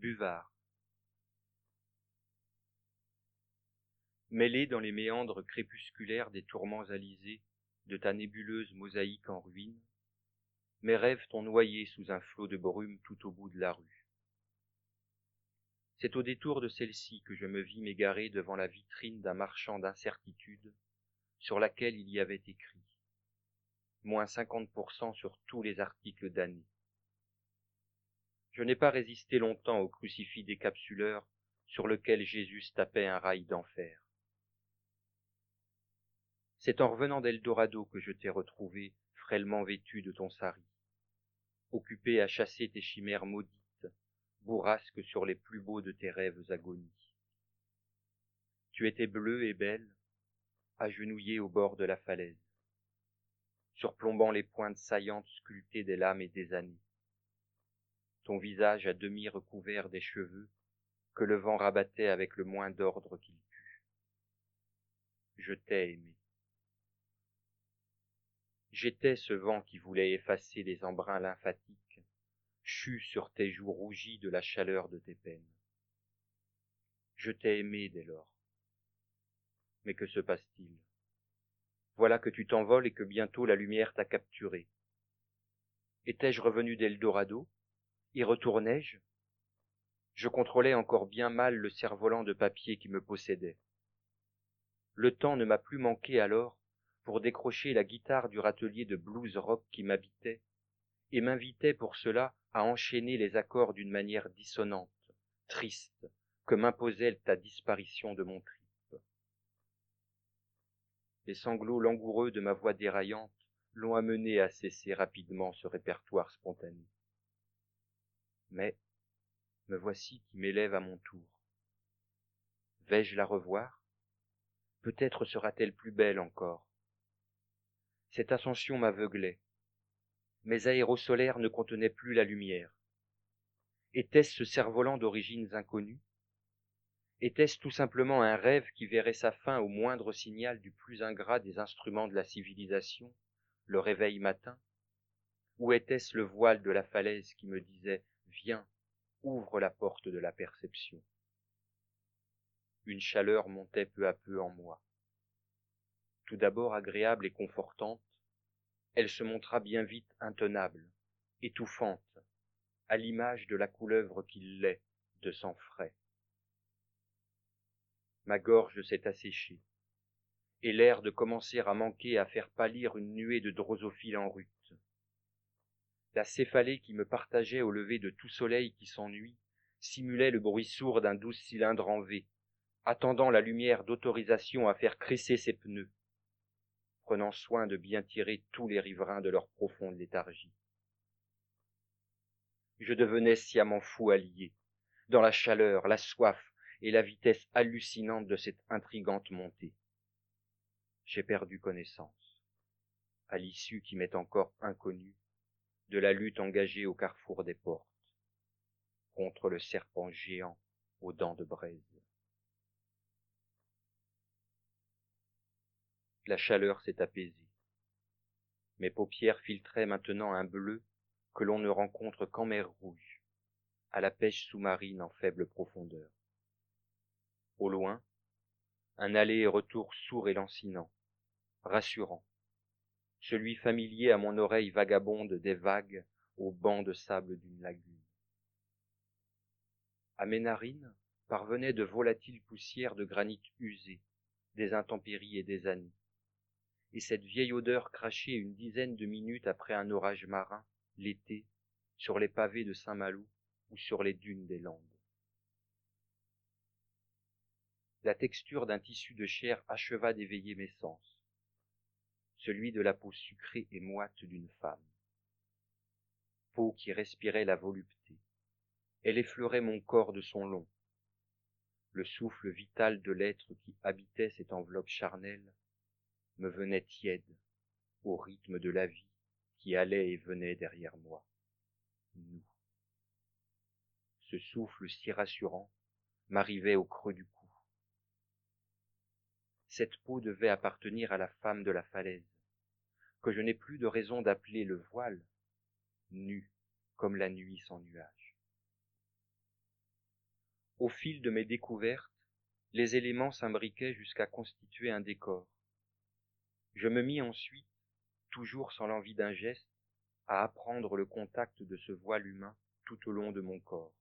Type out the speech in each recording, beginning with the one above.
Buvard. Mêlé dans les méandres crépusculaires des tourments alizés de ta nébuleuse mosaïque en ruine, mes rêves t'ont noyé sous un flot de brume tout au bout de la rue. C'est au détour de celle-ci que je me vis m'égarer devant la vitrine d'un marchand d'incertitude sur laquelle il y avait écrit moins 50% sur tous les articles d'année. Je n'ai pas résisté longtemps au crucifix décapsuleur sur lequel Jésus tapait un rail d'enfer. C'est en revenant d'Eldorado que je t'ai retrouvé frêlement vêtu de ton sari, occupé à chasser tes chimères maudites, bourrasques sur les plus beaux de tes rêves agonies. Tu étais bleue et belle, agenouillée au bord de la falaise, surplombant les pointes saillantes sculptées des lames et des années ton visage à demi recouvert des cheveux que le vent rabattait avec le moins d'ordre qu'il put. Je t'ai aimé. J'étais ce vent qui voulait effacer les embruns lymphatiques, chus sur tes joues rougies de la chaleur de tes peines. Je t'ai aimé dès lors. Mais que se passe-t-il? Voilà que tu t'envoles et que bientôt la lumière t'a capturé. Étais-je revenu d'Eldorado? Y retournai-je? Je contrôlais encore bien mal le cerf-volant de papier qui me possédait. Le temps ne m'a plus manqué alors pour décrocher la guitare du râtelier de blues rock qui m'habitait et m'invitait pour cela à enchaîner les accords d'une manière dissonante, triste, que m'imposait ta disparition de mon trip. Les sanglots langoureux de ma voix déraillante l'ont amené à cesser rapidement ce répertoire spontané mais me voici qui m'élève à mon tour. Vais-je la revoir? Peut-être sera-t-elle plus belle encore. Cette ascension m'aveuglait. Mes aérosolaires ne contenaient plus la lumière. Était-ce ce cerf-volant d'origines inconnues? Était-ce tout simplement un rêve qui verrait sa fin au moindre signal du plus ingrat des instruments de la civilisation, le réveil matin? Ou était-ce le voile de la falaise qui me disait Viens, ouvre la porte de la perception. Une chaleur montait peu à peu en moi. Tout d'abord agréable et confortante, elle se montra bien vite intenable, étouffante, à l'image de la couleuvre qu'il l'est de sang frais. Ma gorge s'est asséchée, et l'air de commencer à manquer à faire pâlir une nuée de drosophiles en rut la céphalée qui me partageait au lever de tout soleil qui s'ennuie simulait le bruit sourd d'un douze cylindre en V, attendant la lumière d'autorisation à faire crisser ses pneus, prenant soin de bien tirer tous les riverains de leur profonde léthargie. Je devenais sciemment fou allié, dans la chaleur, la soif et la vitesse hallucinante de cette intrigante montée. J'ai perdu connaissance, à l'issue qui m'est encore inconnue, de la lutte engagée au carrefour des portes, contre le serpent géant aux dents de braise. La chaleur s'est apaisée. Mes paupières filtraient maintenant un bleu que l'on ne rencontre qu'en mer rouge, à la pêche sous-marine en faible profondeur. Au loin, un aller et retour sourd et lancinant, rassurant, celui familier à mon oreille vagabonde des vagues au banc de sable d'une lagune. À mes narines parvenaient de volatiles poussières de granit usé, des intempéries et des années, et cette vieille odeur crachée une dizaine de minutes après un orage marin, l'été, sur les pavés de Saint-Malo ou sur les dunes des Landes. La texture d'un tissu de chair acheva d'éveiller mes sens celui de la peau sucrée et moite d'une femme. Peau qui respirait la volupté. Elle effleurait mon corps de son long. Le souffle vital de l'être qui habitait cette enveloppe charnelle me venait tiède au rythme de la vie qui allait et venait derrière moi. Nous. Ce souffle si rassurant m'arrivait au creux du cou. Cette peau devait appartenir à la femme de la falaise, que je n'ai plus de raison d'appeler le voile, nu comme la nuit sans nuage. Au fil de mes découvertes, les éléments s'imbriquaient jusqu'à constituer un décor. Je me mis ensuite, toujours sans l'envie d'un geste, à apprendre le contact de ce voile humain tout au long de mon corps.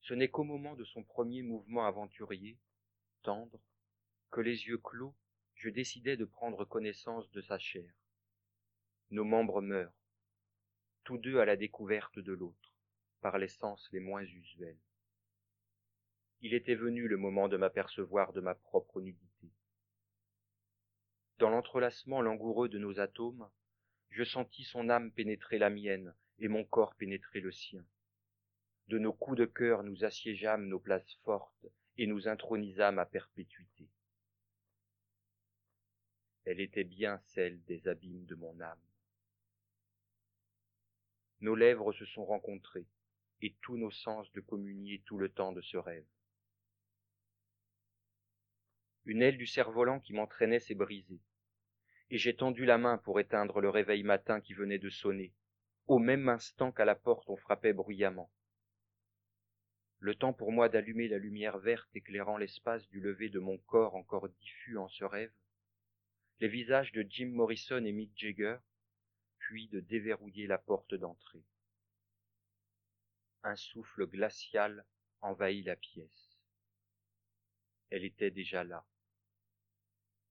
Ce n'est qu'au moment de son premier mouvement aventurier, tendre, que les yeux clos, je décidai de prendre connaissance de sa chair. Nos membres meurent, tous deux à la découverte de l'autre, par les sens les moins usuels. Il était venu le moment de m'apercevoir de ma propre nudité. Dans l'entrelacement langoureux de nos atomes, je sentis son âme pénétrer la mienne et mon corps pénétrer le sien. De nos coups de cœur nous assiégeâmes nos places fortes et nous intronisâmes à perpétuité. Elle était bien celle des abîmes de mon âme. Nos lèvres se sont rencontrées et tous nos sens de communier tout le temps de ce rêve. Une aile du cerf-volant qui m'entraînait s'est brisée, et j'ai tendu la main pour éteindre le réveil matin qui venait de sonner, au même instant qu'à la porte on frappait bruyamment. Le temps pour moi d'allumer la lumière verte éclairant l'espace du lever de mon corps encore diffus en ce rêve, les visages de Jim Morrison et Mick Jagger, puis de déverrouiller la porte d'entrée. Un souffle glacial envahit la pièce. Elle était déjà là.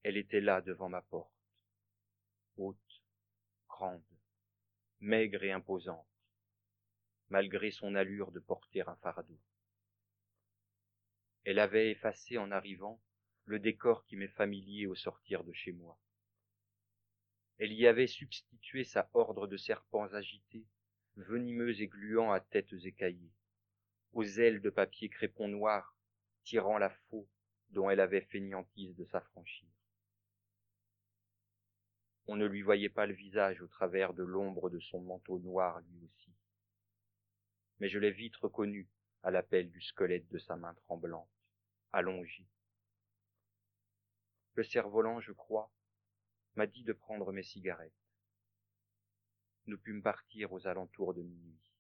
Elle était là devant ma porte, haute, grande, maigre et imposante, malgré son allure de porter un fardeau. Elle avait effacé en arrivant le décor qui m'est familier au sortir de chez moi. Elle y avait substitué sa horde de serpents agités, venimeux et gluants à têtes écaillées, aux ailes de papier crépon noir, tirant la faux dont elle avait fainéantise de s'affranchir. On ne lui voyait pas le visage au travers de l'ombre de son manteau noir lui aussi. Mais je l'ai vite reconnu à l'appel du squelette de sa main tremblante, allongée. Le cerf-volant, je crois, m'a dit de prendre mes cigarettes. Nous pûmes partir aux alentours de minuit.